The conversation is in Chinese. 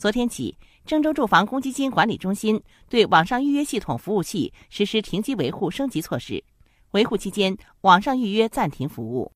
昨天起郑州住房公积金管理中心对网上预约系统服务器实施停机维护升级措施维护期间网上预约暂停服务。